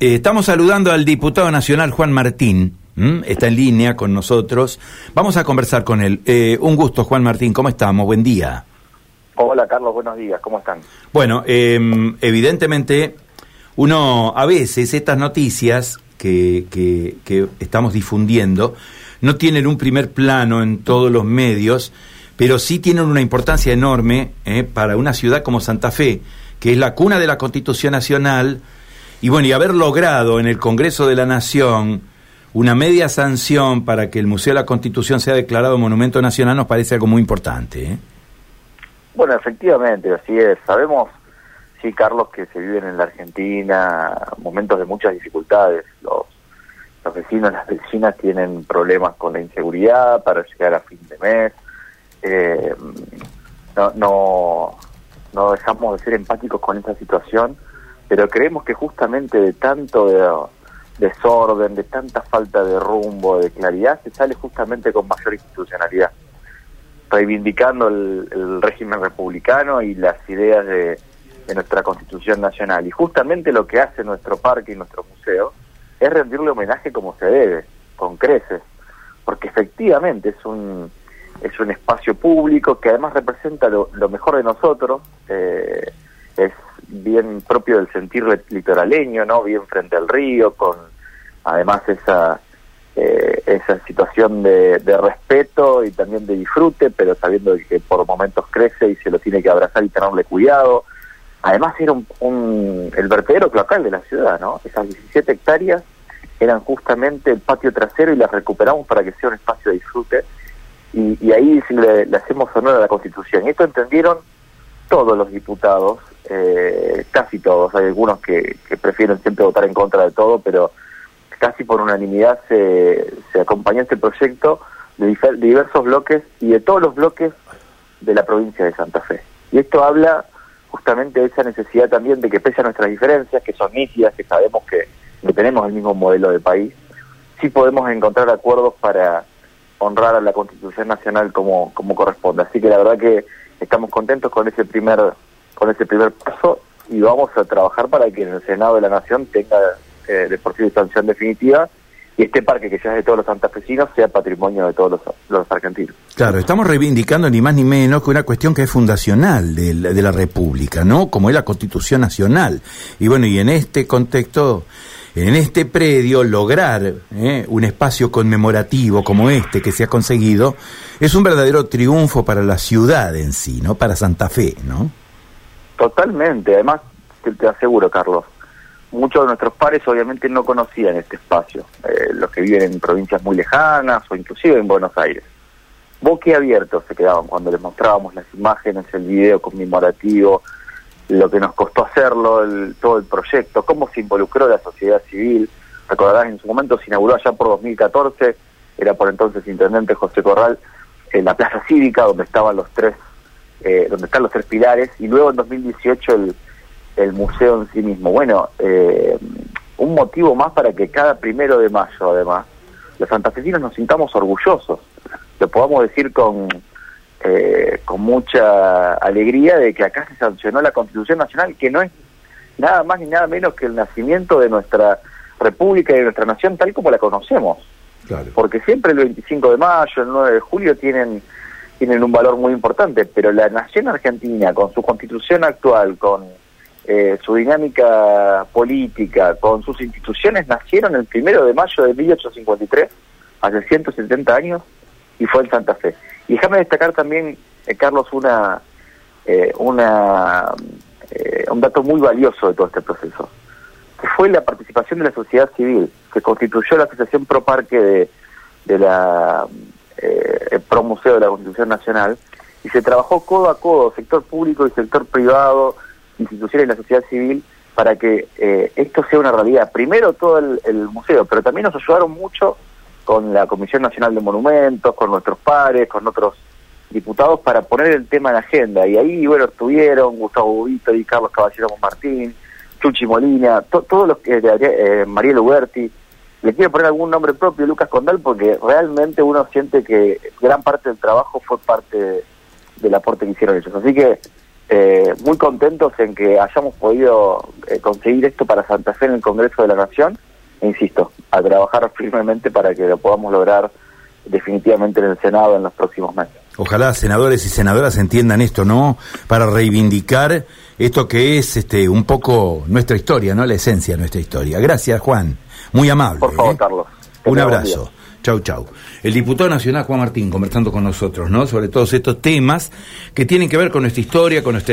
Eh, estamos saludando al diputado nacional Juan Martín. Está en línea con nosotros. Vamos a conversar con él. Eh, un gusto, Juan Martín. ¿Cómo estamos? Buen día. Hola, Carlos. Buenos días. ¿Cómo están? Bueno, em, evidentemente, uno a veces estas noticias que, que, estamos difundiendo no tienen un primer plano en todos los medios, pero sí tienen una importancia enorme eh, para una ciudad como Santa Fe, que es la cuna de la Constitución Nacional y bueno, y haber logrado en el Congreso de la Nación una media sanción para que el Museo de la Constitución sea declarado Monumento Nacional nos parece algo muy importante. ¿eh? Bueno, efectivamente, así es. Sabemos, sí, Carlos, que se viven en la Argentina momentos de muchas dificultades. Los, los vecinos, las vecinas tienen problemas con la inseguridad para llegar a fin de mes. Eh, no, no, no dejamos de ser empáticos con esta situación pero creemos que justamente de tanto desorden, de tanta falta de rumbo, de claridad, se sale justamente con mayor institucionalidad, reivindicando el, régimen republicano y las ideas de, nuestra Constitución Nacional. Y justamente lo que hace nuestro parque y nuestro museo es rendirle homenaje como se debe, con creces, porque efectivamente es un es un espacio público que además representa lo, mejor de nosotros, eh, es bien propio del sentir litoraleño, ¿no? Bien frente al río, con además esa eh, esa situación de, respeto y también de disfrute, pero sabiendo que por momentos crece y se lo tiene que abrazar y tenerle cuidado. Además era un, el vertedero cloacal de la ciudad, ¿no? Esas 17 hectáreas eran justamente el patio trasero y las recuperamos para que sea un espacio de disfrute. Y, ahí le, le hacemos honor a la Constitución. Y esto entendieron todos los diputados eh, casi todos, hay algunos que, prefieren siempre votar en contra de todo, pero casi por unanimidad se, se acompañó este proyecto de, diversos bloques y de todos los bloques de la provincia de Santa Fe. Y esto habla justamente de esa necesidad también de que pese a nuestras diferencias, que son nítidas, que sabemos que no tenemos el mismo modelo de país, sí podemos encontrar acuerdos para honrar a la Constitución Nacional como corresponde. Así que la verdad que estamos contentos con ese primer con ese primer paso y vamos a trabajar para que el Senado de la Nación tenga eh, de por sí sanción definitiva y este parque que ya es de todos los santafesinos sea patrimonio de todos los, argentinos. Claro, estamos reivindicando ni más ni menos que una cuestión que es fundacional de la, de la República, ¿no? Como es la Constitución Nacional. Y bueno, y en este contexto, en este predio, lograr ¿eh? un espacio conmemorativo como este que se ha conseguido es un verdadero triunfo para la ciudad en sí, ¿no? Para Santa Fe, ¿no? Totalmente, además te, aseguro, Carlos, muchos de nuestros pares obviamente no conocían este espacio, eh, los que viven en provincias muy lejanas o inclusive en Buenos Aires. abiertos se quedaban cuando les mostrábamos las imágenes, el video conmemorativo, lo que nos costó hacerlo, todo el proyecto, cómo se involucró la sociedad civil. Recordarás, en su momento se inauguró allá por 2014, era por entonces intendente José Corral, en la plaza cívica donde estaban los tres eh, donde están los tres pilares, y luego en 2018 el, el museo en sí mismo. Bueno, eh, un motivo más para que cada primero de mayo, además, los santafesinos nos sintamos orgullosos, lo podamos decir con, eh, con mucha alegría de que acá se sancionó la Constitución Nacional, que no es nada más ni nada menos que el nacimiento de nuestra república y de nuestra nación tal como la conocemos. Porque siempre el 25 de mayo, el 9 de julio tienen tienen un valor muy importante, pero la nación argentina, con su constitución actual, con eh, su dinámica política, con sus instituciones, nacieron el primero de mayo de 1853, hace 170 años, y fue en Santa Fe. Y déjame destacar también, eh, Carlos, una, eh, una un dato muy valioso de todo este proceso, que fue la participación de la sociedad civil, que constituyó la Asociación Pro Parque de, de la eh, Pro Museo de la Constitución Nacional, y se trabajó codo a codo, sector público y sector privado, instituciones y la sociedad civil, para que eh, esto sea una realidad. Primero todo el, museo, pero también nos ayudaron mucho con la Comisión Nacional de Monumentos, con nuestros pares, con otros diputados para poner el tema en agenda. Y ahí, bueno, estuvieron Gustavo Bubito y Carlos Caballero Martín, Chuchi Molina, todos los que, eh, Mariel Uberti, le quiero poner algún nombre propio, Lucas Condal, porque realmente uno siente que gran parte del trabajo fue parte del aporte que hicieron ellos. Así que eh, muy contentos en que hayamos podido eh, conseguir esto para Santa Fe en el Congreso de la Nación, insisto, a trabajar firmemente para que lo podamos lograr definitivamente en el Senado en los próximos meses. Ojalá senadores y senadoras entiendan esto, ¿no? Para reivindicar esto que es este un poco nuestra historia, ¿no? La esencia de nuestra historia. Gracias, Juan. Muy amable. Por favor, ¿eh? Carlos. Un abrazo. Chau, chau. El diputado nacional Juan Martín conversando con nosotros, ¿no? Sobre todos estos temas que tienen que ver con nuestra historia, con nuestra